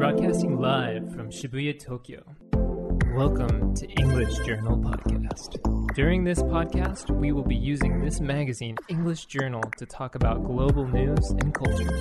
Broadcasting live from Shibuya, Tokyo. Welcome to English Journal Podcast. During this podcast, we will be using this magazine, English Journal, to talk about global news and culture.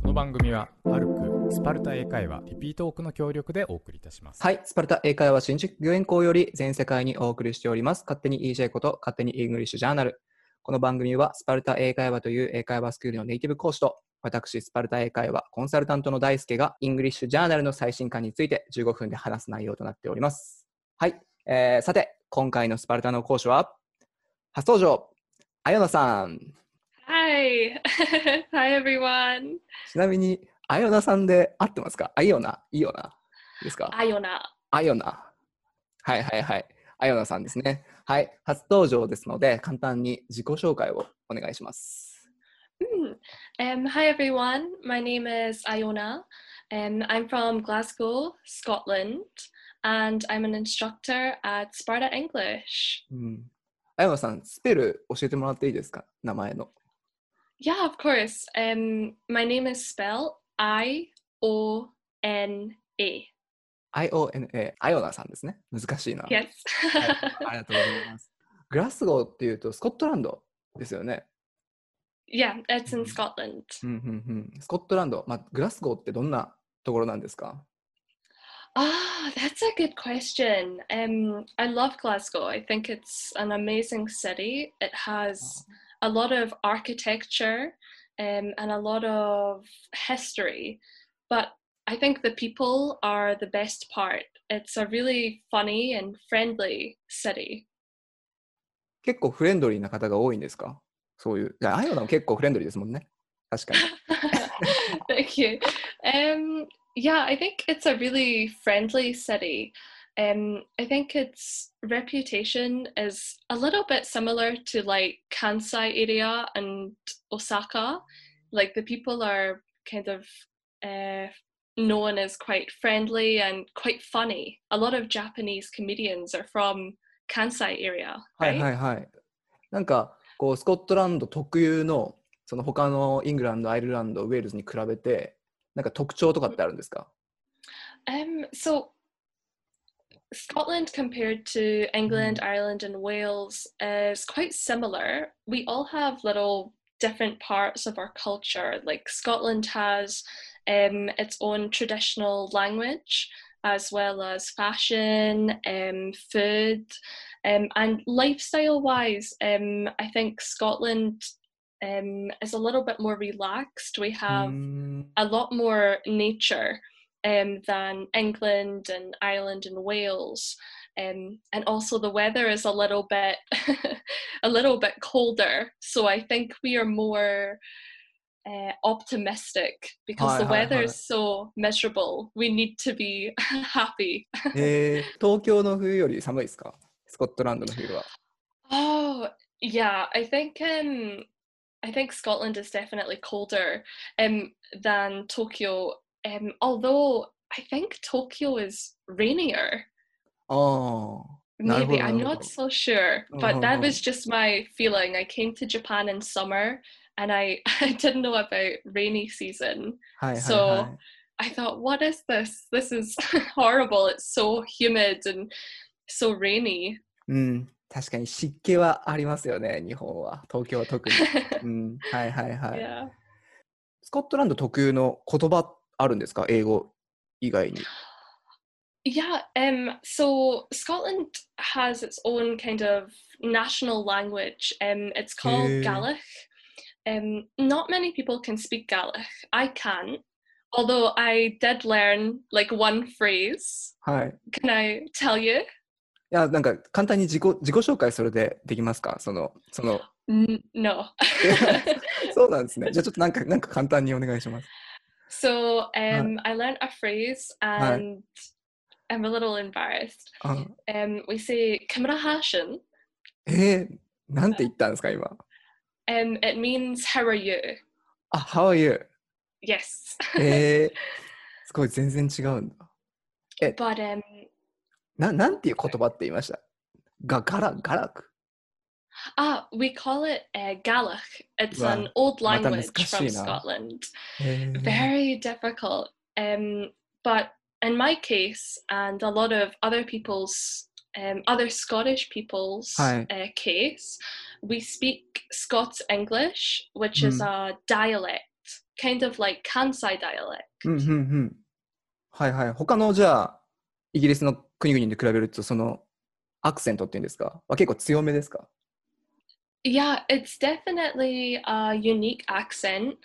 この番組はパルクスパルタ英会話リピートオークの協力でお送りいたします。はい、スパルタ英会話新宿御苑校より全世界にお送りしております。勝手に EJ こと勝手にイングリッシュジャーナル。この番組はスパルタ英会話という英会話スクールのネイティブ講師と私、スパルタ英会話コンサルタントの大輔がイングリッシュジャーナルの最新刊について15分で話す内容となっております。はい、えー、さて、今回のスパルタの講師は初登場、あよなさん。Hi. Hi, everyone. ちなみに、あよなさんで合ってますか？あいよな、いいよな？ですか？Iona. あよな。はいはいはい。あよなさんですね。はい。初登場ですので、簡単に自己紹介をお願いします。Mm. Um, hi, everyone. My name is Iona. Um, I'm from Glasgow, Scotland, and I'm an instructor at Sparta English. うん。あよなさん、スペル教えてもらっていいですか名前の。 Yeah, of course. Um, my name is spelled I O N A. IONA、あよなさんですね。難しいな。 Yes. はいありがとうございます。グラスゴーっていうと、スコットランドですよね。 yeah, it's in Mhm. Scotland. うんうんうん。スコットランド、まあ、グラスゴーってどんなところなんですか Ah, that's a good question. Um, I love Glasgow. I think it's an amazing city. It has a lot of architecture um, and a lot of history, but I think the people are the best part. It's a really funny and friendly city. 結構フレンドリーな方が多いんですか そういう。いやあよなも結構フレンドリーですもんね。確かに。 Thank you. Um, yeah, I think it's a really friendly city. Um, I think its reputation is a little bit similar to like Kansai area and Osaka. Like the people are kind of uh, known as quite friendly and quite funny. A lot of Japanese comedians are from Kansai area, はい right? はいはい。なんか こうスコットランド特有のその他のイングランド、アイルランド、ウェールズに比べてなんか特徴とかってあるんですか Um, so Scotland compared to England, Ireland, and Wales is quite similar. We all have little different parts of our culture. Like Scotland has um, its own traditional language, as well as fashion, um, food, um, and lifestyle wise, um, I think Scotland um, is a little bit more relaxed. We うー haveん a lot more nature um, than England and Ireland and Wales. Um, and also the weather is a little bit a little bit colder. So I think we are more uh, optimistic because Hi, the hi, weather hi. is so miserable. We need to be happy. えー東京の冬より寒いですか スコットランドの冬は。 Oh, yeah. I think um I think Scotland is definitely colder um than Tokyo. Um although I think Tokyo is rainier. ああ。なるほど Maybe I'm なるほ not ど so sure, but that Uh-huh. was just my feeling. I came to Japan in summer and I, I didn't know about rainy season. はいはいはい。 So- I thought, what is this? This is horrible. It's so humid and so rainy. うん。確かに湿気はありますよね、日本は。東京は特に。うん。はいはいはい。スコットランド特有の言葉あるんですか英語以外に。Yeah, um, so Scotland has its own kind of national language. Um, it's called Hey. Gaelic. Um, not many people can speak Gaelic. I can't, although I did learn like one phrase. はい。Can I tell you? いや、なんか簡単に自己自己紹介それでできますかその、その、no. そうなんですね。じゃあちょっとなんか、なんか簡単にお願いします。so um, I learned a phrase and I'm a little embarrassed. あ Um, we say Kimrahashin. えー、なんて言ったんですか今。Um, it means how are you? あ、How are you? Yes. えー、すごい全然違うんだ。but um, ななんていう言葉って言いましたが、ガラ、ガラク。 Ah, we call it uh, Gaelic. It's Wow. an old Mata language from 難しいな。 Scotland. へー Very difficult. Um, but in my case, and a lot of other people's, um, other Scottish people's Hi. uh, case, we speak Scots English, which is a dialect, kind of like Kansai dialect. うんうんうん。はいはい。他のじゃあ、イギリスの 国々に比べると、そのアクセントっていうんですかは結構強めですか Yeah, it's definitely a unique accent.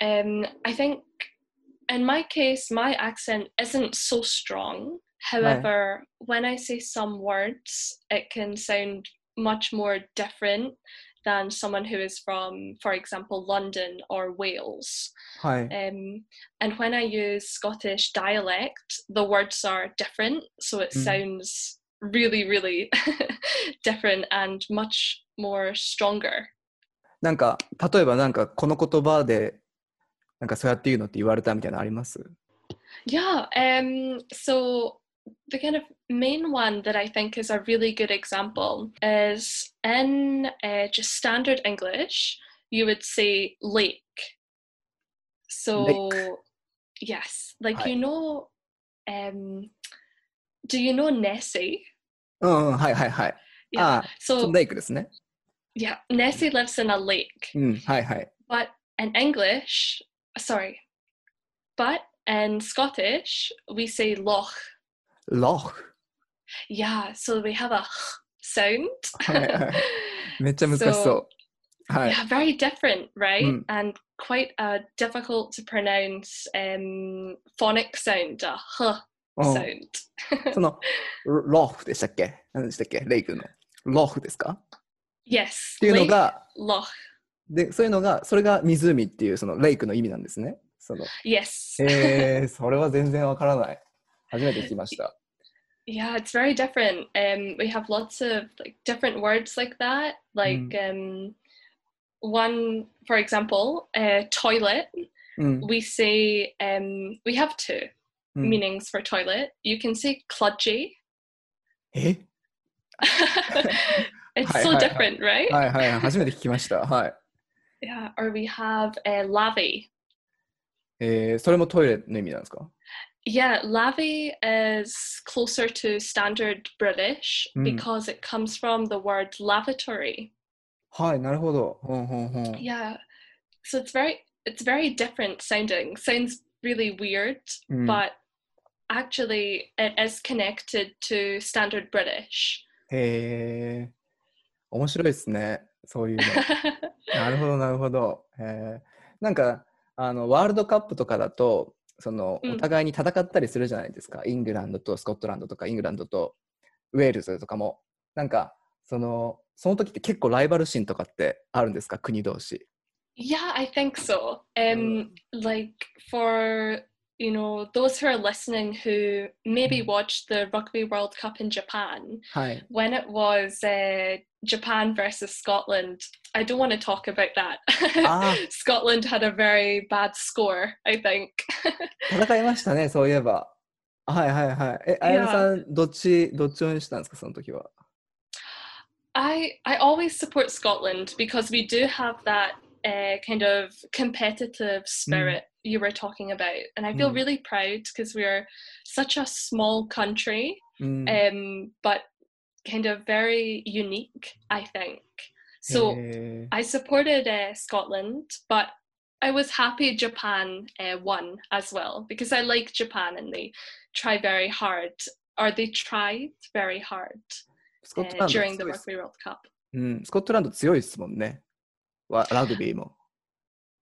Um, I think in my case, my accent isn't so strong. However, when I say some words, it can sound much more different than someone who is from, for example, London or Wales. はい。 Um, and when I use Scottish dialect, the words are different, so it Mm. sounds really, really different and much more stronger. なんか、例えばなんかこの言葉で、なんかそうやって言うのって言われたみたいなのあります Yeah, um, so the kind of main one that I think is a really good example is in uh, just standard English, you would say lake. So, Lake. yes, like Hi. you know, um, do you know Nessie? うんうん、はいはいはい。 Yeah. ああ、そ so のレイクですね。 yeah, Nessie lives in a lake, うん、はいはい。 but in English, sorry, but in Scottish we say loch. ロフ。Yeah, so we have a sound. めっちゃ難しそう。はい。Yeah, very different, right? Mm. And quite a difficult to pronounce um, phonic sound, a h うん sound. その、ロフでしたっけ何でしたっけレイクの。ロフですか yes, っていうのが、loch. で、そういうのが、それが湖っていうそのレイクの意味なんですね。その Yes. えー、それは全然わからない。初めて聞きました。Yeah, it's very different. Um, we have lots of like different words like that. Like mm. um, one, for example, uh, toilet. Mm. We say um, we have two mm. meanings for toilet. You can say cludgie. Eh? it's so different, right? Yeah, or we have a a、uh, lavy. えー、それもトイレの意味なんですか eh, Yeah, lavy is closer to standard British Mm. because it comes from the word lavatory. はい、なるほど。ほんほんほん。 Yeah. So it's very it's very different sounding. Sounds really weird, うん but actually it is connected to standard British. へえ。面白いですね。そういうの。なるほど、なるほど。へえ。なんか、あの、ワールドカップとかだと、 その、うんお互いに戦ったりするじゃないですか。イングランドとスコットランドとか、イングランドとウェールズとかも。なんか、その、その時って結構ライバル心とかってあるんですか？国同士。Yeah, I think so. Um, like for you know those who are listening who maybe Mm. watched the Rugby World Cup in Japan, はい。 when it was uh, Japan versus Scotland, I don't want to talk about that. Ah. Scotland had a very bad score, I think. 戦いましたね、そういえば。はいはいはい。え、あやめさん、どっち、どっち応援したんですか、その時は。 I I always support Scotland because we do have that uh, kind of competitive spirit you were talking about, and I feel Mm. really proud because we're such a small country, うん。 um, but kind of very unique. I think so. へー I supported uh, Scotland, but I was happy Japan uh, won as well because I like Japan and they try very hard, or they tried very hard スコット uh, ランド during the 強いっす Rugby World Cup. うん、スコットランド強いですもんね。わラグビーも。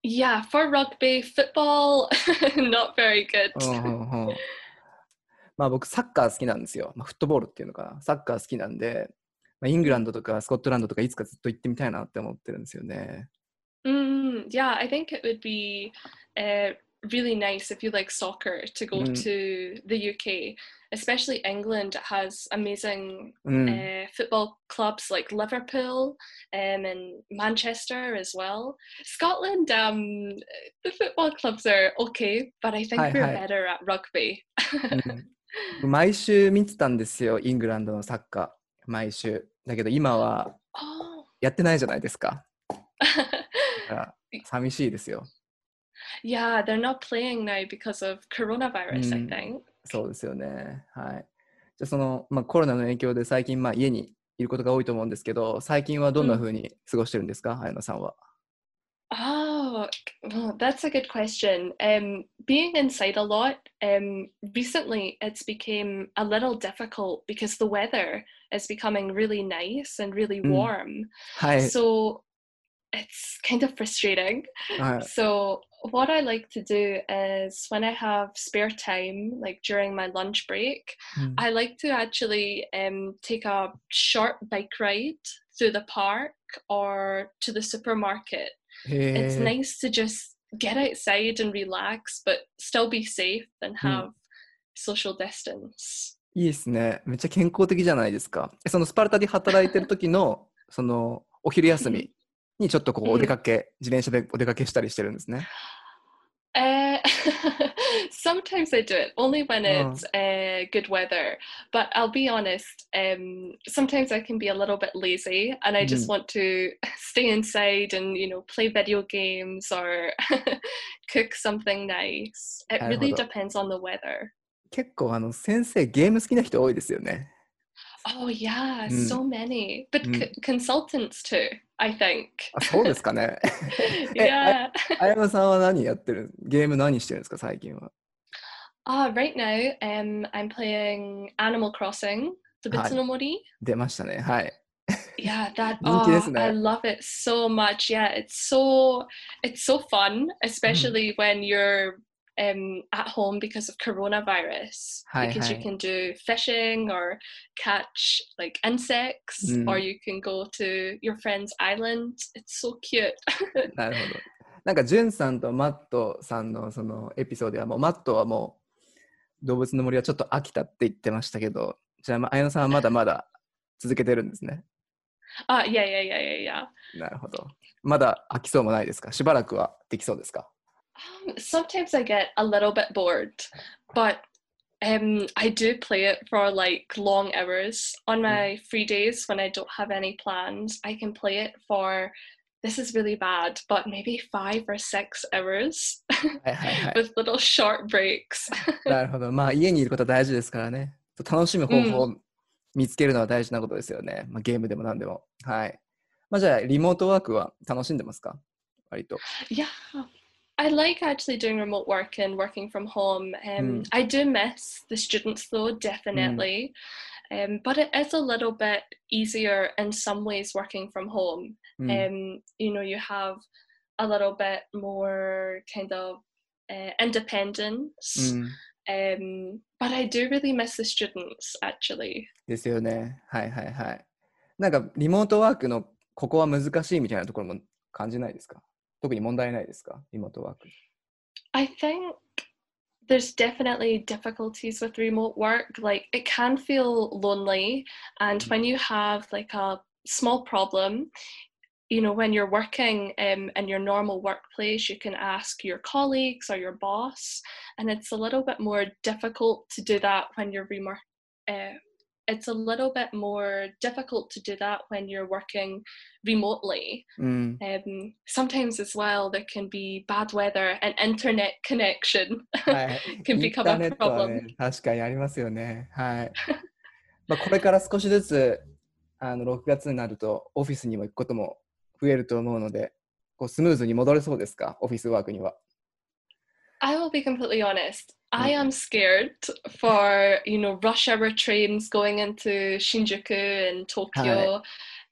Yeah, for rugby, football, not very good. うんうんうんまあ僕サッカー好きなんですよ。まあ、フットボールっていうのかな。サッカー好きなんで、まあ、イングランドとかスコットランドとかいつかずっと行ってみたいなって思ってるんですよね。Mm, yeah, I think it would be uh, really nice if you like soccer to go Mm. to the UK, especially England. It has amazing うん。 uh, football clubs like Liverpool um, and Manchester as well. Scotland, um, the football clubs are okay, but I think Hi, we're hi. better at rugby. うん毎週見てたんですよ、イングランドのサッカー。毎週。だけど今は、 oh, やってないじゃないですか。だから寂しいですよ。 yeah, they're not playing now because of coronavirus, I Mm. think. そうですよね。はい。じゃあその、まあ、コロナの影響で最近、まあ、家にいることが多いと思うんですけど、最近はどんな風に過ごしてるんですか、綾乃さんは。 Oh, well, that's a good question. Um, being inside a lot, um, recently it's became a little difficult because the weather is becoming really nice and really Mm. warm. はい。 So it's kind of frustrating. はい、 So what I like to do is when I have spare time, like during my lunch break, うん I like to actually um, take a short bike ride through the park or to the supermarket. へ It's ー nice to just get outside and relax, but still be safe and have social distance. いいですね。めっちゃ健康的じゃないですか。えそのスパルタで働いてる時の、その、お昼休み にちょっとこう、うんお出かけ、自転車でお出かけしたりしてるんですね。Uh, sometimes I do it only when Oh. it's uh, good weather. But I'll be honest, um, sometimes I can be a little bit lazy and I just Mm. want to stay inside and you know play video games or cook something nice. It really depends on the weather. 結構、あの、先生、ゲーム好きな人多いですよね。Oh yeah, mm. so many. But mm. c- consultants too, I think. あ、そうですかね。yeah. あやまさんは何やってるゲーム何してるんですか最近は。Ah, right now, um, I'm playing Animal Crossing, Doubutsu no Mori. Yeah, that oh, I love it so much. Yeah, it's so it's so fun, especially when you're um, at home because of coronavirus なるほど。なんかジュンさんとマットさんのそのエピソードではもうマットはもう動物の森はちょっと飽きたって言ってましたけどじゃあ、まあやのさんはまだまだ続けてるんですね。あ、いやいやいやいや。なるほど。まだ飽きそうもないですか？しばらくはできそうですか？Um, sometimes I get a little bit bored, but um, I do play it for like long hours. On my free days when I don't have any plans, I can play it for this is really bad, but maybe five or six hours はいはいはい。 with little short breaks. なるほど。まあ、家にいることは大事ですからね。楽しむ方法を見つけるのは大事なことですよね。まあ、ゲームでも何でも。はい。まあ、じゃあ、リモートワークは楽しんでますか割と。 yeah. I like actually doing remote work and working from home. Um, Mm. I do miss the students though, definitely. Um, but it is a little bit easier in some ways working from home. うん。 um, you know, you have a little bit more kind of uh, independence. うん Um, but I do really miss the students actually. ですよね。はいはいはい。なんか、リモートワークのここは難しいみたいなところも感じないですか 特に問題ないですかリモートワーク。 I think there's definitely difficulties with remote work. Like it can feel lonely, and when you have like a small problem, you know, when you're working um, in your normal workplace, you can ask your colleagues or your boss, and it's a little bit more difficult to do that when you're remote. Uh, it's a little bit more difficult to do that when you're working remotely. うん。Um, sometimes as well, there can be bad weather and internet connection はい。can become a problem. ね、確かにありますよね。はい。まあ、これから少しずつ、あの、6月になると、オフィスにも行くことも増えると思うので、こうスムーズに戻れそうですかオフィスワークには。I will be completely honest. I am scared for you know rush hour trains going into Shinjuku and Tokyo.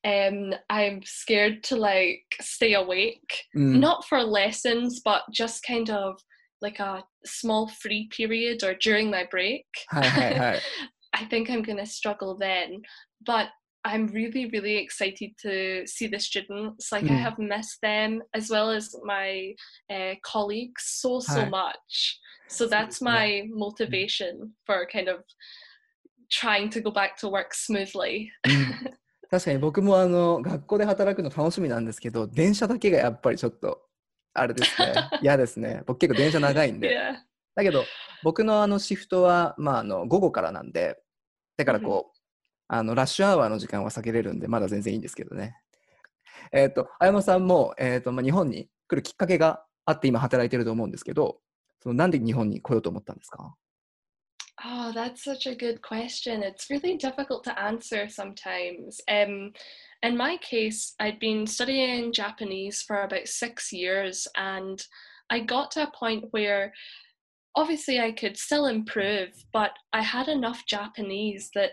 Um, I'm scared to like stay awake, mm. not for lessons, but just kind of like a small free period or during my break. Hi, hi, hi. I think I'm going to struggle then. But I'm really, really excited to see the students. Like, I Mm. have missed them as well as my uh, colleagues so, so Hi. much. So that's yeah. my motivation for kind of trying to go back to work smoothly. うん確かに僕もあの学校で働くの楽しみなんですけど、電車だけがやっぱりちょっと、あれですね、嫌ですね。僕結構電車長いんで。yeah. だけど、僕のあのシフトは、まあ、あの午後からなんで、だからこう、あのラッシュアワーの時間は避けれるんで、まだ全然いいんですけどね。えっ、と、あやまさんも、えっ、と、まあ、日本に来るきっかけがあって今働いてると思うんですけど、そのなんで日本に来ようと思ったんですか Oh, that's such a good question. It's really difficult to answer sometimes. Um, in my case, I'd been studying Japanese for about six years, and I got to a point where obviously I could still improve, but I had enough Japanese that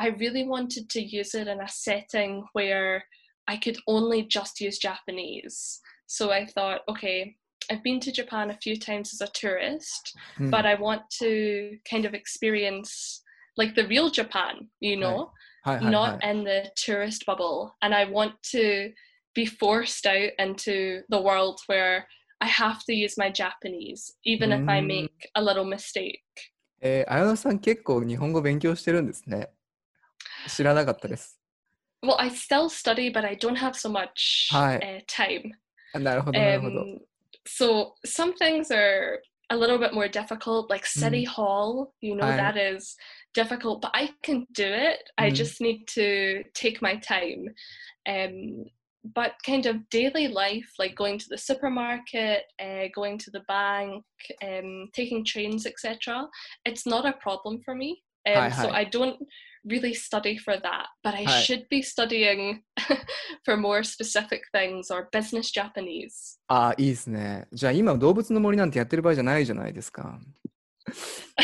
I really wanted to use it in a setting where I could only just use Japanese. So I thought, okay, I've been to Japan a few times as a tourist, うん but I want to kind of experience like the real Japan, you know, はいはいはい not in the tourist bubble. And I want to be forced out into the world where I have to use my Japanese, even if I Mm. make a little mistake. えー、あやまさん結構日本語勉強してるんですね。 知らなかったです。 Well, I still study, but I don't have so much Hi. uh, time. あなるほど、なるほど。 Um, so some things are a little bit more difficult, like City Hall, you know, Hi. that is difficult, but I can do it. I Mm. just need to take my time. Um, but kind of daily life, like going to the supermarket, uh, going to the bank, um, taking trains, etc., it's not a problem for me. Um, Hi, so hi. I don't really study for that, but I Hi. should be studying for more specific things or business Japanese. ああ、いいですね。じゃあ今動物の森なんてやってる場合じゃないじゃないですか。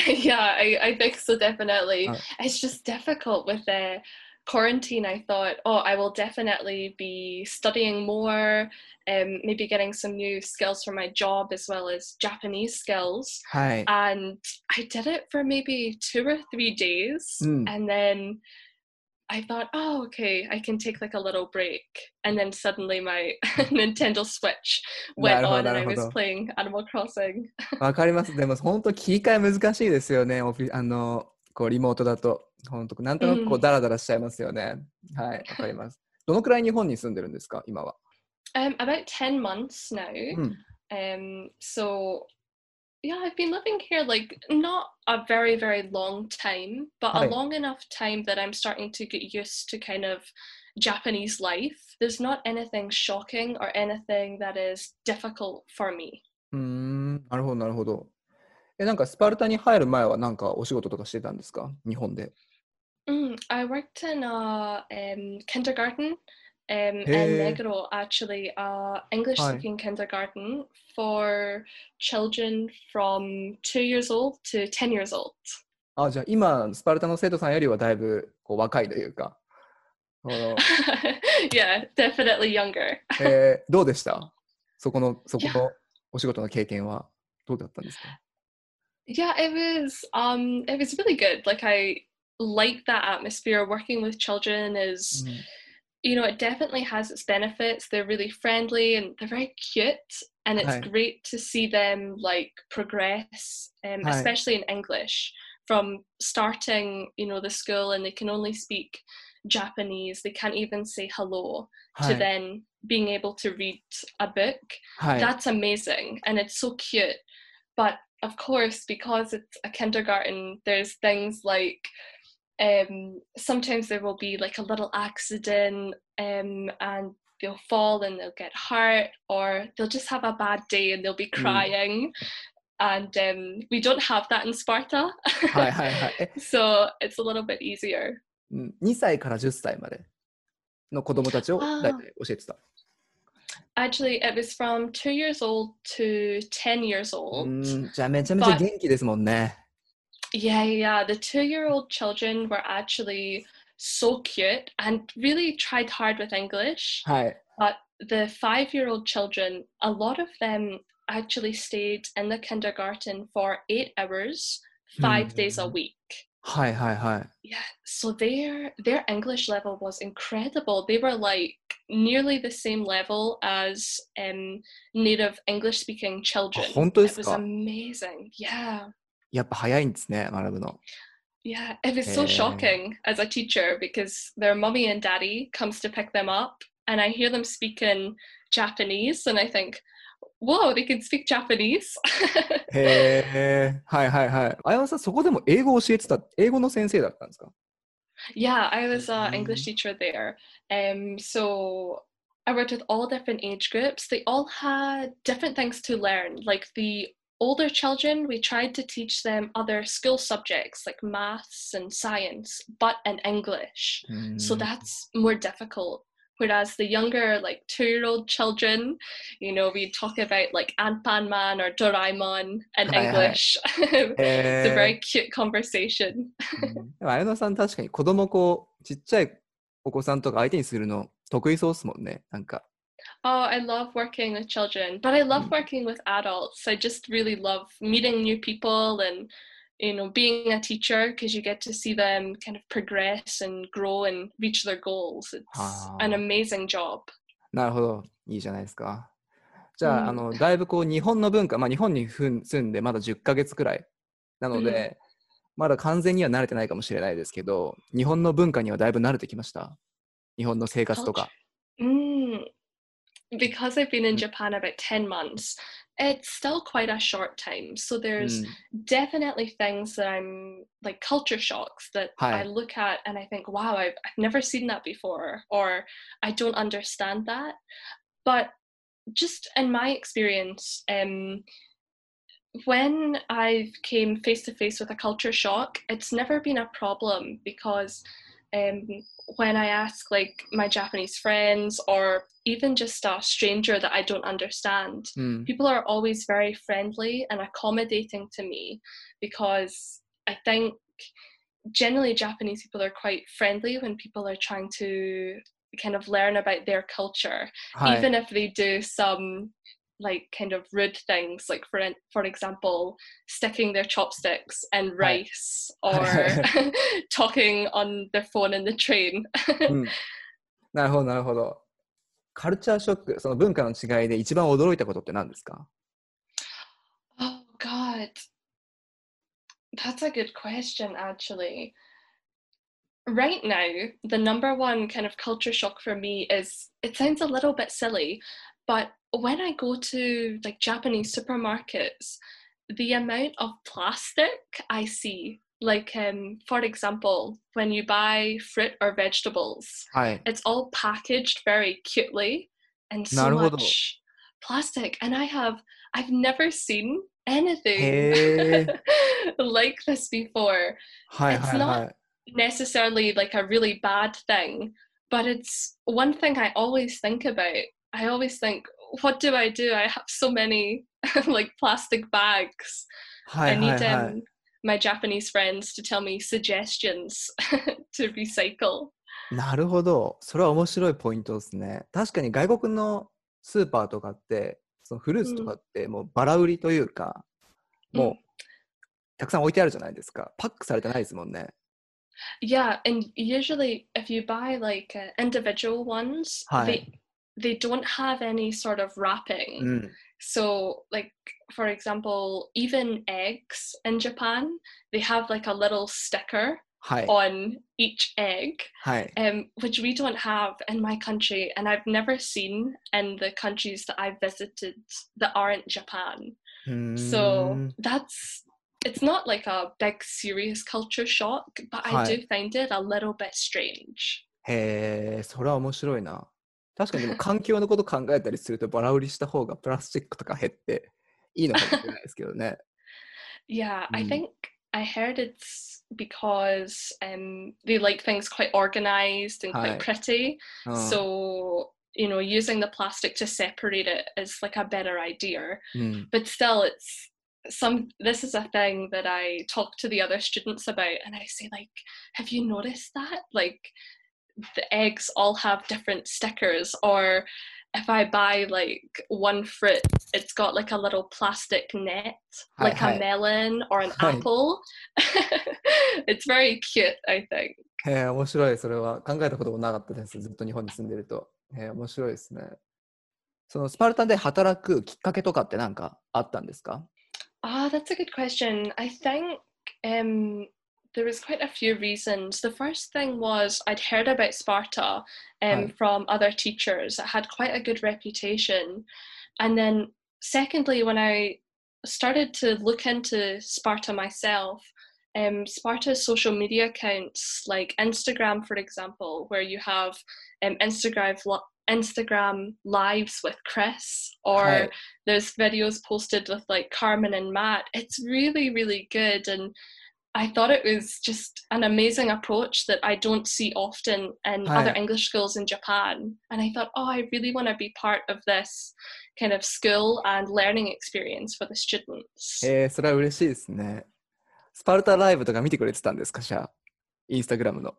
yeah, I, I think so, definitely. Uh. it's just difficult with the quarantine. I thought, oh, I will definitely be studying more, um, maybe getting some new skills for my job as well as Japanese skills. はい。 And I did it for maybe two or three days. Mm. And then I thought, oh, okay, I can take like a little break. And then suddenly my Nintendo Switch went なるほど on and な I るほ was ど playing Animal Crossing. わかります。でも本当切り替え難しいですよね。オフィあの、こうリモートだと。 本当なんとなくこううんダラダラしちゃいますよね。はい、わかります。どのくらい日本に住んでるんですか、今は。Um, about 10 months now. うん。Um, so yeah, I've been living here like not a very, very long time, but a long enough time that I'm starting to get used to kind of Japanese life. There's not anything shocking or anything that is difficult for me. うーん、なるほど、なるほど。え、なんかスパルタに入る前はなんかお仕事とかしてたんですか日本で。Mm, I worked in a um, kindergarten um, in Hey. Negro, actually, a English speaking kindergarten for children from two years old to 10 years old. あ、じゃあ今、スパルタの生徒さんよりはだいぶこう若いというか。この yeah, definitely younger. えーどうでしたそこの、そこのお仕事の経験はどうだったんですか Yeah, it was um it was really good. Like I like that atmosphere working with children is mm. you know it definitely has its benefits they're really friendly and they're very cute and it's Hi. great to see them like progress um, especially in english from starting you know the school and they can only speak japanese they can't even say hello Hi. to then being able to read a book Hi. that's amazing and it's so cute but of course because it's a kindergarten there's things like um, sometimes there will be like a little accident um, and they'll fall and they'll get hurt, or they'll just have a bad day and they'll be Mm. crying. And um, we don't have that in Sparta. はいはいはい。え so it's a little bit easier. うん2歳から10歳までの子供たちをあー大体教えてた。 Actually, it was from two years old to 10 years う old. んじゃあめちゃめちゃ But- 元気ですもんね。 yeah, yeah. The two year old children were actually so cute and really tried hard with English. Hi. But the five year old children, a lot of them actually stayed in the kindergarten for eight hours, 5 mm. days a hmm. week. Hi, hi, hi. Yeah. So their their English level was incredible. They were like nearly the same level as um, native English speaking children. Oh, it was amazing. Yeah. やっぱ早いんですね、学ぶの。 Yeah, it was so Eh. shocking as a teacher because their mummy and daddy comes to pick them up and I hear them speak in Japanese and I think, whoa, they can speak Japanese. へえ。はいはいはい。あやまさん、そこでも英語を教えてた、英語の先生だったんですか yeah, I was an Mm. English teacher there. Um, so I worked with all different age groups. They all had different things to learn. Like the older children, we tried to teach them other school subjects like maths and science, but in English. Mm. So that's more difficult. Whereas the younger, like two year old children, you know, we talk about like Anpanman or Doraemon in English. it's a very cute conversation. Mm. あやなさん確かに子供こうちっちゃいお子さんとか相手にするの得意そうですもんね。なんか Oh, I love working with children, but I love Mm. working with adults. I just really love meeting new people and you know being a teacher because you get to see them kind of progress and grow and reach their goals. It's an Ah. amazing job. なるほど。いいじゃないですか。じゃあ、うんあのだいぶこう日本の文化、まあ、日本に住んでまだ10ヶ月くらいなので、まだ完全には慣れてないかもしれないですけど、日本の文化にはだいぶ慣れてきました。日本の生活とか。Mm. Because I've been in Mm. Japan about 10 months, it's still quite a short time. So there's ん definitely things that I'm like culture shocks that Hi. I look at and I think, wow, I've, I've never seen that before, or I don't understand that. But just in my experience, um, when I've came face to face with a culture shock, it's never been a problem because um, when I ask like my Japanese friends or even just a stranger that I don't understand, mm. people are always very friendly and accommodating to me because I think generally Japanese people are quite friendly when people are trying to kind of learn about their culture, Hi. even if they do some like kind of rude things like for in- for example sticking their chopsticks in Right. rice or talking on their phone in the train うん、なるほど、なるほど。カルチャーショック、その文化の違いで一番驚いたことって何ですか Oh God, that's a good question. Actually, right now, the number one kind of culture shock for me is it sounds a little bit silly, but when I go to like Japanese supermarkets, the amount of plastic I see, like um, for example, when you buy fruit or vegetables, Hi. it's all packaged very cutely and so much plastic. And I have I've never seen anything like this before. Hi, it's hi, not hi. necessarily like a really bad thing, but it's one thing I always think about. I always think, what do i do i have so many like plastic bags は i いは need いは um, い。 my japanese friends to tell me suggestions to recycle なるほど。それは面白いポイントですね。確かに外国のスーパーとかって、そのフルーツとかってもうバラ売りというか、もううんたくさん置いてあるじゃないですか。パックされてないですもんね。 Yeah, and usually if you buy like uh, individual ones, Hi. they they don't have any sort of wrapping. うん。 So like for example, even eggs in Japan, they have like a little sticker はい。 on each egg, はい。 um, which we don't have in my country, and I've never seen in the countries that I've visited that aren't Japan. うーん So that's it's not like a big serious culture shock, but I Hi. do find it a little bit strange. へえ、それは面白いな。 確かにでも環境のこと考えたりするとバラ売りした方がプラスチックとか減っていいのかもしれないですけどね。 Yeah, I Mm. think I heard it's because um, they like things quite organized and Hi. quite pretty. うん So, you know, using the plastic to separate it is like a better idea. うん、 But still, it's some. This is a thing that I talk to the other students about, and I say, like, have you noticed that? Like, the eggs all have different stickers, or if I buy like one fruit, it's got like a little plastic net, Hi, like hi. a melon or an Hi. apple. it's very cute, I think. へえ、面白い。それは考えたこともなかったです。ずっと日本に住んでると。へえ、面白いですね。そのスパルタで働くきっかけとかって何かあったんですか Ah, that's a good question. I think um, there was quite a few reasons. The first thing was I'd heard about Sparta um, Right. from other teachers. It had quite a good reputation. And then, secondly, when I started to look into Sparta myself, um, Sparta's social media accounts, like Instagram, for example, where you have um, Instagram, Instagram lives with Chris or Right. there's videos posted with like Carmen and Matt. It's really, really good. And I thought it was just an amazing approach that I don't see often in other Right. English schools in Japan. And I thought, oh, I really want to be part of this kind of school and learning experience for the students. えー、それは嬉しいですね。スパルタライブとか見てくれてたんですか、じゃあ。インスタグラムの。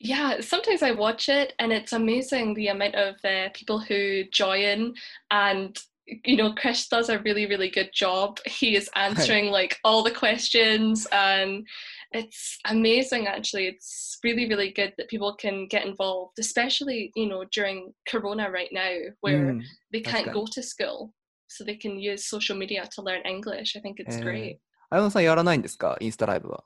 Yeah, sometimes I watch it and it's amazing the amount of uh, people who join and you know Chris does a really really good job. He is answering like all the questions and it's amazing actually. It's really really good that people can get involved, especially you know during corona right now う where ん。 they can't That's go to school. So they can use social media to learn English. I think it's Eh. great. 綾野さんやらないんですかインスタライブは。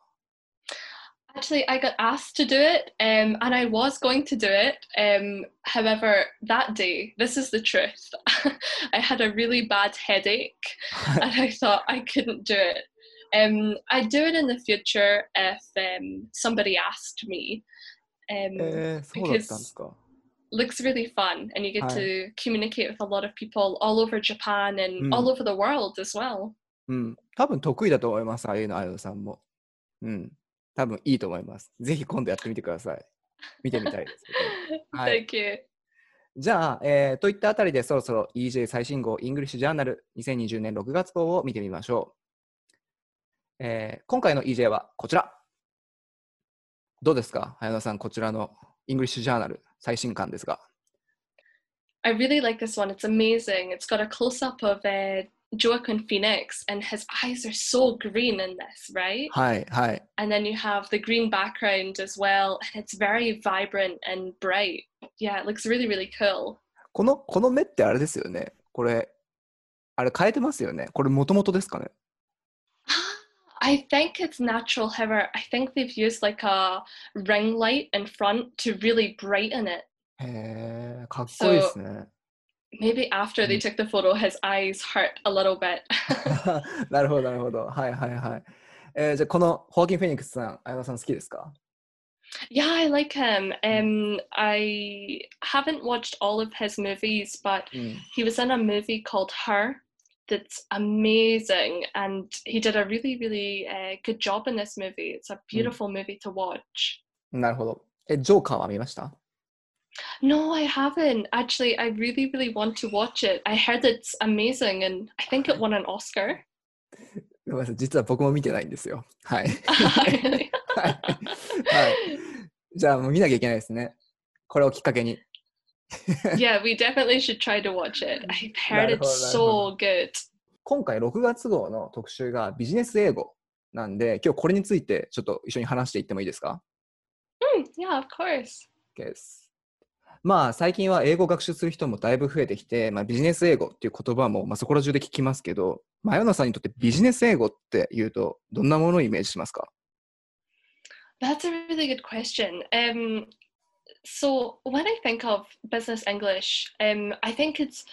Actually, I got asked to do it, um, and I was going to do it. Um, however, that day, this is the truth, I had a really bad headache, はい and I thought I couldn't do it. Um, I'd do it in the future if um, somebody asked me. Um, えー、そうだったんですか。 Looks really fun, and you get Hi. to communicate with a lot of people all over Japan and Mm. all over the world as well. うん。多分得意だと思います、ああいうの、綾野さんも。うん。 多分いいと思います。ぜひ今度やってみてください。見てみたいですけど。はい。Thank you. じゃあ、えーといったあたりでそろそろ EJ 最新号イングリッシュジャーナル2020年6月号を見てみましょう。えー今回の EJ はこちら。どうですか？早野さん、こちらのイングリッシュジャーナル最新刊ですが。I really like this one. It's amazing. It's got a close up of uh, Joaquin Phoenix, and his eyes are so green in this, right? はい、はい。 And then you have the green background as well, and it's very vibrant and bright. Yeah, it looks really, really cool. この、この目ってあれですよね。これ、あれ変えてますよね。これもともとですかね。 I think it's natural, however, I think they've used like a ring light in front to really brighten it. へえ、かっこいいですね。 Maybe after they Mm. took the photo, his eyes hurt a little bit. なるほど、なるほど。はい、はい、はい。えーじゃあ、このホーキン・フェニックスさん、綾野さん好きですか Yeah, I like him. Um, I haven't watched all of his movies, but うん。 he was in a movie called Her that's amazing, and he did a really, really uh, good job in this movie. It's a beautiful movie to watch. なるほど。え、ジョーカーは見ました No, I haven't. Actually, I really, really want to watch it. I heard it's amazing, and I think it won an Oscar. ごめんなさい、実は僕も見てないんですよ。はい。 Really? はい。はい。じゃあ、もう見なきゃいけないですね。これをきっかけに。 yeah, we definitely should try to watch it. I've heard it's so good. 今回6月号の特集がビジネス英語なんで、今日これについてちょっと一緒に話していってもいいですか Mm, yeah, of course. OK です。 まあ最近は英語を学習する人もだいぶ増えてきて、まあ、ビジネス英語っていう言葉も、まあ、そこら中で聞きますけど、まあ、ヨナさんにとってビジネス英語っていうとどんなものをイメージしますか That's a really good question. Um, so when I think of business English, um, I think it's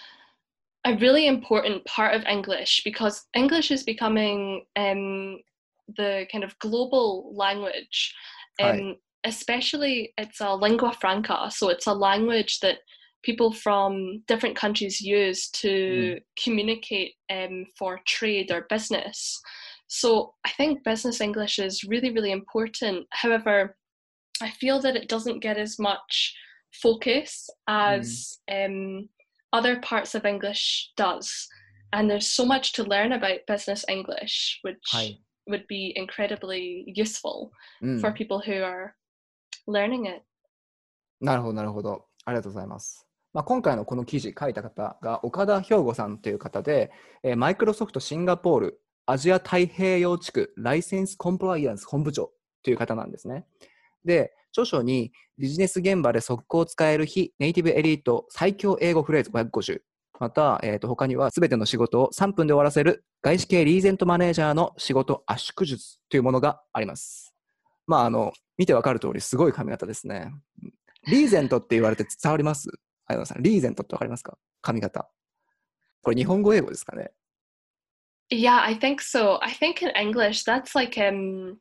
a really important part of English because English is becoming um, the kind of global language. Um, especially it's a lingua franca, so it's a language that people from different countries use to mm. communicate um, for trade or business. So I think business English is really, really important. However, I feel that it doesn't get as much focus as mm. um, other parts of English does. And there's so much to learn about business English, which Hi. would be incredibly useful mm. for people who are learning it. なるほど、なるほど。ありがとうございます。まあ、今回のこの記事書いた方が岡田兵吾さんという方で、マイクロソフトシンガポールアジア太平洋地区ライセンスコンプライアンス本部長という方なんですね。で、著書にビジネス現場で速攻使える非ネイティブエリート最強英語フレーズ550。また、えー、と他には全ての仕事を3分で終わらせる外資系リーゼントマネージャーの仕事圧縮術というものがあります。まあ、あの、見てわかる通りすごい髪型ですね。リーゼントって言われて伝わりますあやさん、リーゼントってわかりますか髪型。これ日本語英語ですかね Yeah, I think so. I think in English that's like um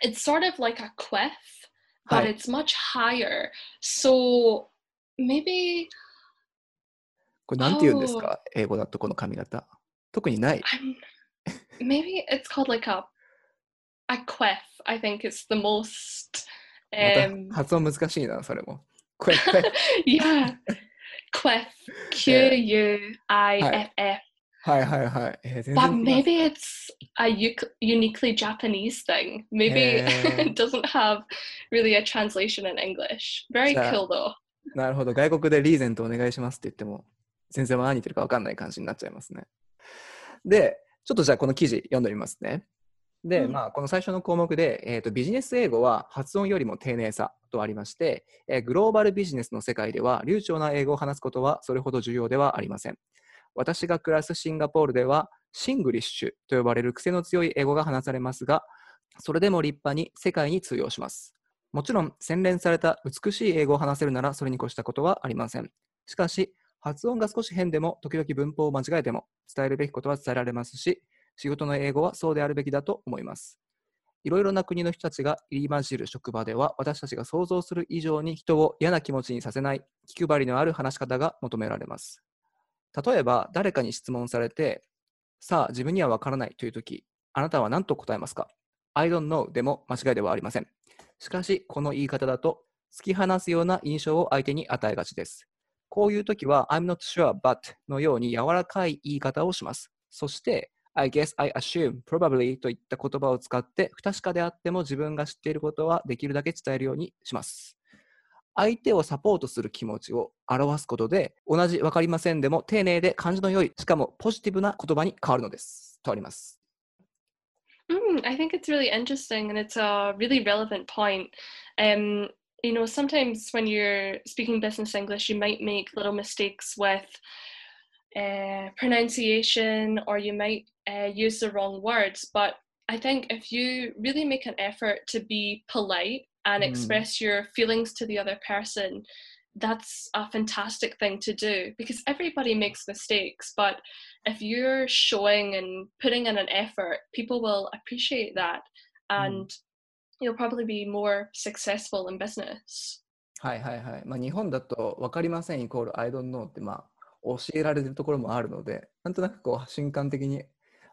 it's sort of like a quiff, but it's much higher. So maybe これなんて言うんですか英語だとこの髪型。特にない。I'm maybe it's called like a a quiff. I think it's the most ま um た発音難しいな、それも。これ、これ yeah quiff Q U I F F. はいはいはい。えー全 But maybe it's a uniquely Japanese thing. Maybe Eh. it doesn't have really a translation in English. Very cool though. なるほど。外国でリーゼントお願いしますって言っても、全然何言ってるか分かんない感じになっちゃいますね。で、ちょっとじゃあこの記事読んでみますね。で、うんまあ、この最初の項目で、えーと、ビジネス英語は発音よりも丁寧さとありまして、えーグローバルビジネスの世界では流暢な英語を話すことはそれほど重要ではありません。私が暮らすシンガポールでは、シングリッシュと呼ばれる癖の強い英語が話されますが、それでも立派に世界に通用します。もちろん、洗練された美しい英語を話せるならそれに越したことはありません。しかし、発音が少し変でも、時々文法を間違えても、伝えるべきことは伝えられますし、仕事の英語はそうであるべきだと思います。いろいろな国の人たちが入り混じる職場では、私たちが想像する以上に人を嫌な気持ちにさせない、気配りのある話し方が求められます。例えば、誰かに質問されて、さあ、自分にはわからないというとき、あなたは何と答えますか ?I don't know でも間違いではありません。しかし、この言い方だと、突き放すような印象を相手に与えがちです。こういうときは、I'm not sure but のように柔らかい言い方をします。そして、I guess, I assume, probably といった言葉を使って、不確かであっても自分が知っていることはできるだけ伝えるようにします。相手をサポートする気持ちを表すことで、同じ分かりませんでも丁寧で感じの良い、しかもポジティブな言葉に変わるのです。とあります。Mm, I think it's really interesting and it's a really relevant point. Um, you know, sometimes when you're speaking business English, you might make little mistakes with uh, pronunciation or you might uh, use the wrong words. But I think if you really make an effort to be polite and Mm. express your feelings to the other person, that's a fantastic thing to do because everybody makes mistakes. But if you're showing and putting in an effort, people will appreciate that and you'll probably be more successful in business. はいはいはい。まあ、日本だと分かりませんイコール I don't know ってまあ 教えられてるところもあるので、なんとなくこう瞬間的に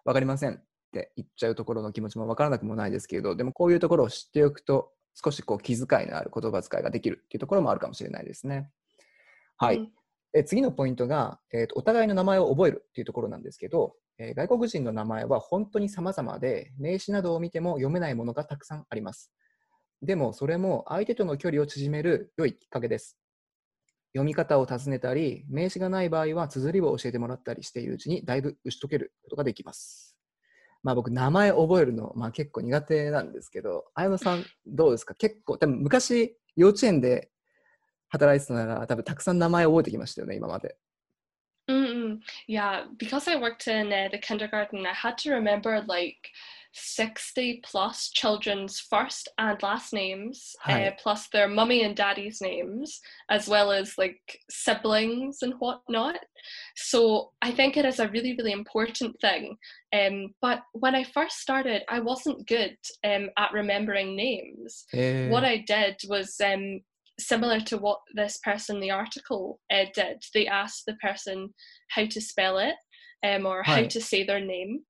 分かりませんって言っちゃうところの気持ちも分からなくもないですけれど、でもこういうところを知っておくと少しこう気遣いのある言葉遣いができるっていうところもあるかもしれないですね。はい。Mm. え次のポイントが、えーと、お互いの名前を覚えるっていうところなんですけど、えー外国人の名前は本当に様々で、名詞などを見ても読めないものがたくさんあります。でも、それも相手との距離を縮める良いきっかけです。読み方を尋ねたり、名詞がない場合は綴りを教えてもらったりしているうちにだいぶ打ち解けることができます。まあ僕、名前覚えるの、まあ、結構苦手なんですけど、綾野さんどうですか？結構、多分昔幼稚園で働いてたなら多分たくさん名前覚えてきましたよね、今まで。Mm-mm. Yeah, because I worked in uh, the kindergarten, I had to remember like 60 plus children's first and last names, uh, plus their mummy and daddy's names, as well as like siblings and whatnot. So I think it is a really, really important thing. Um, but when I first started, I wasn't good um, at remembering names. えー what I did was um, similar to what this person in the article uh, did. They asked the person how to spell it um, or how to say their name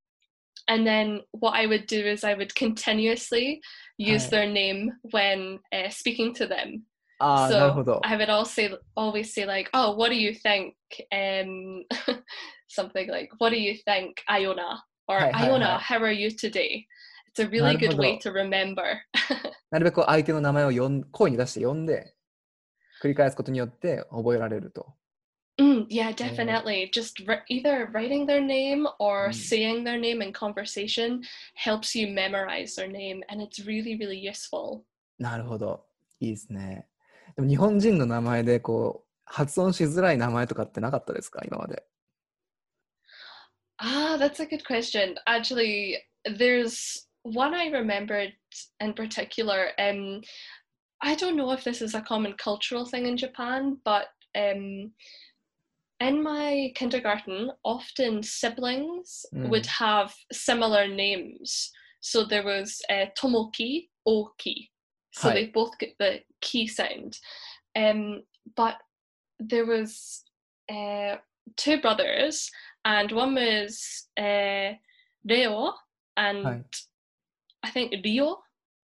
And then what I would do is I would continuously use Right. their name when uh, speaking to them. ああ、なるほ So ど。 I would all say, always say like, "Oh, what do you think?" Um, something like, "What do you think, Iona?" Or Hi, hi, "Iona, hi. how are you today?" It's a really good way なるほ to remember. なるべく相手の名前を呼ん声に出して呼んで、繰り返すことによって覚えられると。 Mm, yeah, definitely. Just ri- either writing their name or Mm. saying their name in conversation helps you memorize their name, and it's really, really useful. なるほど。いいですね。でも日本人の名前でこう発音しづらい名前とかってなかったですか今まで。 Ah, that's a good question. Actually, there's one I remembered in particular. Um, I don't know if this is a common cultural thing in Japan, but um, in my kindergarten, often siblings would have similar names. So there was uh, Tomoki, Oki. So Hi. they both get the key sound. Um, but there was uh, two brothers, and one was uh, Leo, and Hi. I think Rio,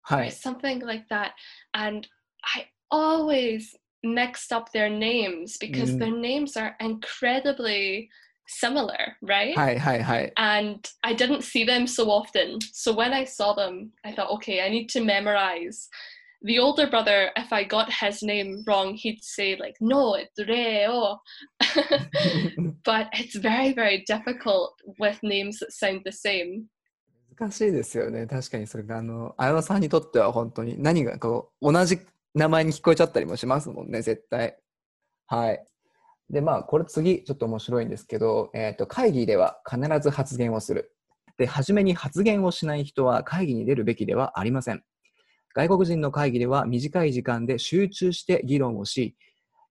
は or something like that. And I always mixed up their names because Mm. their names are incredibly similar, right? はいはいはい。 and I didn't see them so often. So when I saw them, I thought, okay, I need to memorize. The older brother, if I got his name wrong, he'd say like, "No, it's Reo." but it's very, very difficult with names that sound the same. 難しいですよね。確かにそれが、あの、綾野さんにとっては本当に何がこう、同じ 名前に聞こえちゃったりもしますもんね、絶対。はい。で、まあ、これ次、ちょっと面白いんですけど、えっ、と、会議では必ず発言をする。で、初めに発言をしない人は会議に出るべきではありません。外国人の会議では短い時間で集中して議論をし、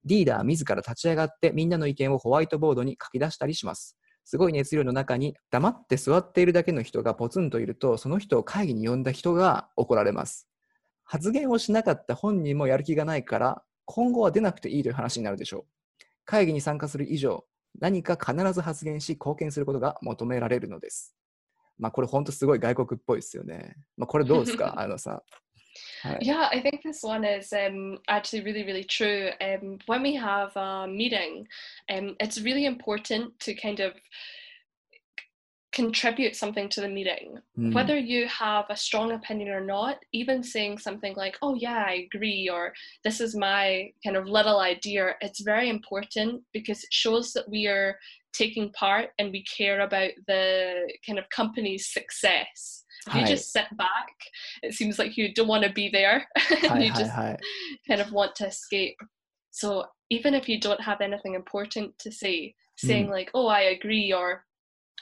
リーダー自ら立ち上がってみんなの意見をホワイトボードに書き出したりします。すごい熱量の中に黙って座っているだけの人がポツンといると、その人を会議に呼んだ人が怒られます。発言をしなかった本人もやる気がないから、今後は出なくていいという話になるでしょう。会議に参加する以上、何か必ず発言し貢献することが求められるのです。まあこれ本当すごい外国っぽいですよね。まあこれどうですか？あのさ。はい。Yeah, I think this one is um, actually really, really true. Um, when we have a meeting, um, it's really important to kind of contribute something to the meeting. Mm. Whether you have a strong opinion or not, even saying something like, oh, yeah, I agree, or this is my kind of little idea, it's very important because it shows that we are taking part and we care about the kind of company's success. If you just sit back, it seems like you don't want to be there. Hi, you hi, just kind of want to escape. So even if you don't have anything important to say, hmm. saying mm. like, oh, I agree, or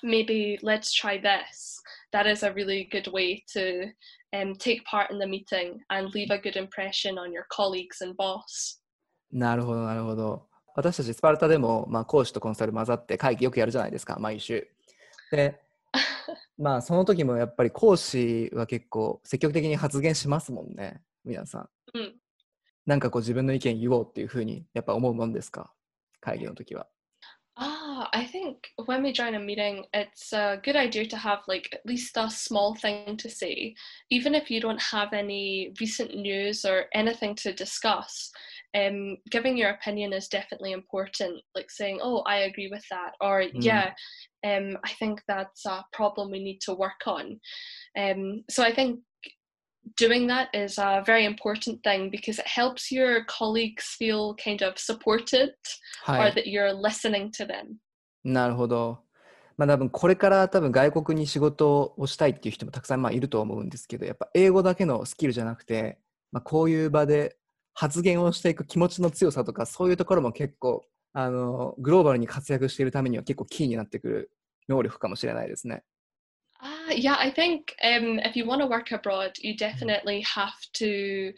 maybe let's try this, that is a really good way to um, take part in the meeting and leave a good impression on your colleagues and boss. なるほど、なるほど。私たちスパルタでも、まあ、講師とコンサル混ざって会議よくやるじゃないですか、毎週。で、まあ、その時もやっぱり講師は結構積極的に発言しますもんね、皆さん。うんなんかこう自分の意見言おうっていうふうにやっぱ思うもんですか会議の時は。I think when we join a meeting, it's a good idea to have like at least a small thing to say, even if you don't have any recent news or anything to discuss. Um, giving your opinion is definitely important, like saying, "Oh, I agree with that," or Mm. "Yeah, um, I think that's a problem we need to work on." Um, so I think doing that is a very important thing because it helps your colleagues feel kind of supported は or that you're listening to them. なるほど。まあ多分これから多分外国に仕事をしたいっていう人もたくさんまあいると思うんですけど、やっぱ英語だけのスキルじゃなくて、まあ、こういう場で発言をしていく気持ちの強さとか、そういうところも結構あのグローバルに活躍しているためには結構キーになってくる能力かもしれないですね。Ah, yeah, I think um, if you want to work abroad, you definitely have to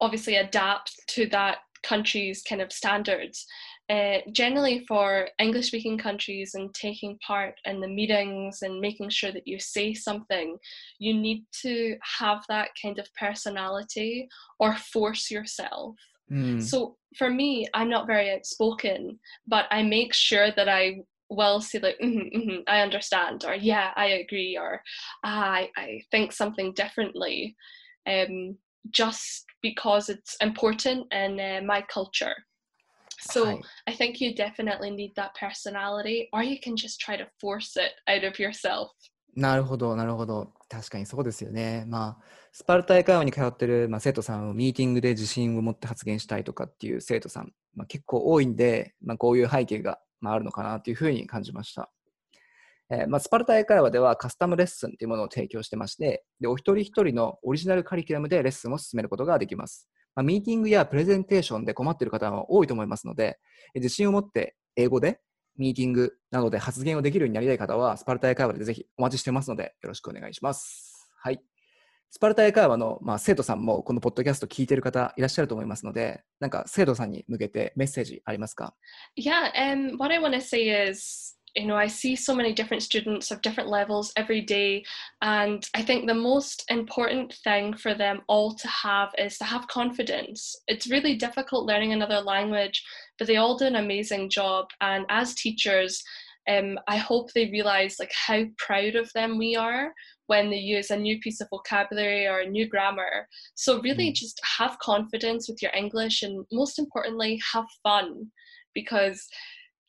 obviously adapt to that country's kind of standards. Uh, generally, for English speaking countries and taking part in the meetings and making sure that you say something, you need to have that kind of personality or force yourself. うん、So for me, I'm not very outspoken, but I make sure that I will say like, "Mhm, mhm, I understand, or yeah, I agree, or I, I think something differently, um, just because it's important in uh, my culture. So はい I think you definitely need that personality, or you can just try to force it out of yourself. なるほど、なるほど。確かにそうですよね。まあ、スパルタ英会話に通ってる、まあ、生徒さんをミーティングで自信を持って発言したいとかっていう生徒さん、まあ、結構多いんで、まあ、こういう背景が、まあ、あるのかなというふうに感じました。えーまあ、スパルタ英会話ではカスタムレッスンというものを提供してまして、でお一人一人のオリジナルカリキュラムでレッスンを進めることができます。まあ、ミーティングやプレゼンテーションで困っている方は多いと思いますので、自信を持って英語でミーティングなどで発言をできるようになりたい方は、スパルタ英会話でぜひお待ちしてますので、よろしくお願いします。はい。スパルタ英会話の、まあ、生徒さんもこのポッドキャスト聞いてる方いらっしゃると思いますので、なんか生徒さんに向けてメッセージありますか？Yeah, um, what I want to say is you know, I see so many different students of different levels every day. And I think the most important thing for them all to have is to have confidence. It's really difficult learning another language, but they all do an amazing job. And as teachers, um, I hope they realize like how proud of them we are when they use a new piece of vocabulary or a new grammar. So really Mm. just have confidence with your English and most importantly have fun because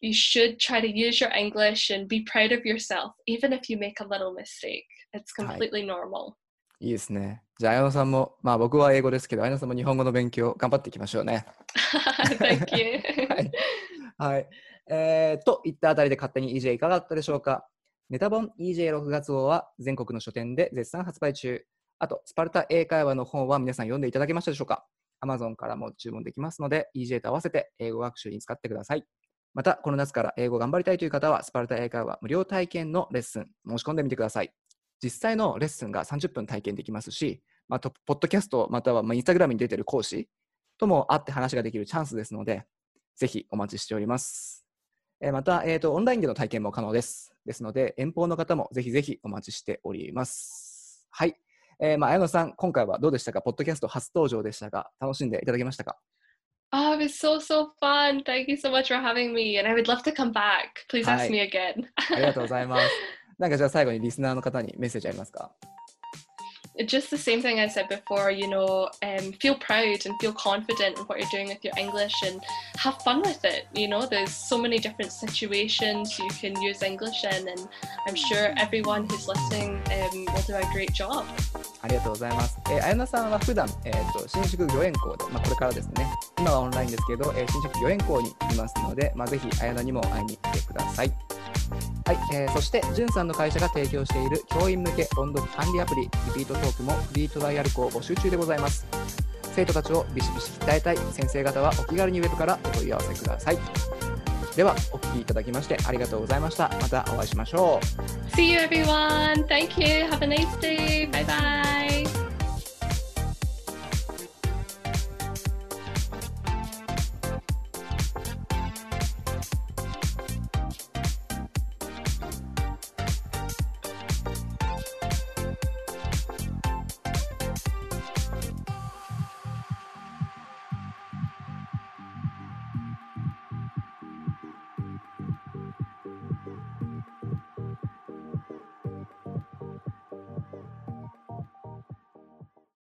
you should try to use your English and be proud of yourself even if you make a little mistake. It's はい completely normal. いいですね。じゃあ、綾野さんも、まあ僕は英語ですけど、綾野さんも日本語の勉強頑張っていきましょうね。Thank you. はい。はい。えー、といったあたりで勝手に EJ いかがだったでしょうかネタ本 EJ6 月号は全国の書店で絶賛発売中。あと、スパルタ英会話の本は皆さん読んでいただけましたでしょうか ?Amazon からも注文できますので、EJ と合わせて英語学習に使ってください。また、この夏から英語頑張りたいという方は、スパルタ英会話無料体験のレッスン申し込んでみてください。実際のレッスンが30分体験できますし、また、ポッドキャストまたはまあインスタグラムに出ている講師とも会って話ができるチャンスですので、ぜひお待ちしております。えーまた、えーと、オンラインでの体験も可能です。ですので、遠方の方もぜひぜひお待ちしております。はい。えーまあ、綾野さん、今回はどうでしたか？ポッドキャスト初登場でしたが、楽しんでいただけましたか？Oh, it was so, so fun. Thank you so much for having me. And I would love to come back. Please ask Hi. me again. ありがとうございます。なんかじゃあ最後にリスナーの方にメッセージありますか just the same thing I said before, you know, um, feel proud and feel confident in what you're doing with your English and have fun with it. You know, there's so many different situations you can use English in, and I'm sure everyone who's listening um, will do a great job. ありがとうございます。えー、綾菜さんは普段、えー、と新宿御苑校で、まあ、これからですね、今はオンラインですけど、えー新宿御苑校にいますので、まあ、ぜひ綾菜にも会いに来てください。 はい、えーそして、じゅんさんの会社が提供している教員向け音読管理アプリ、リピートトークもフリートライアル校募集中でございます。生徒たちをビシビシ鍛えたい先生方はお気軽にウェブからお問い合わせください。では、お聞きいただきましてありがとうございました。またお会いしましょう。See you, everyone. Thank you. Have a nice day.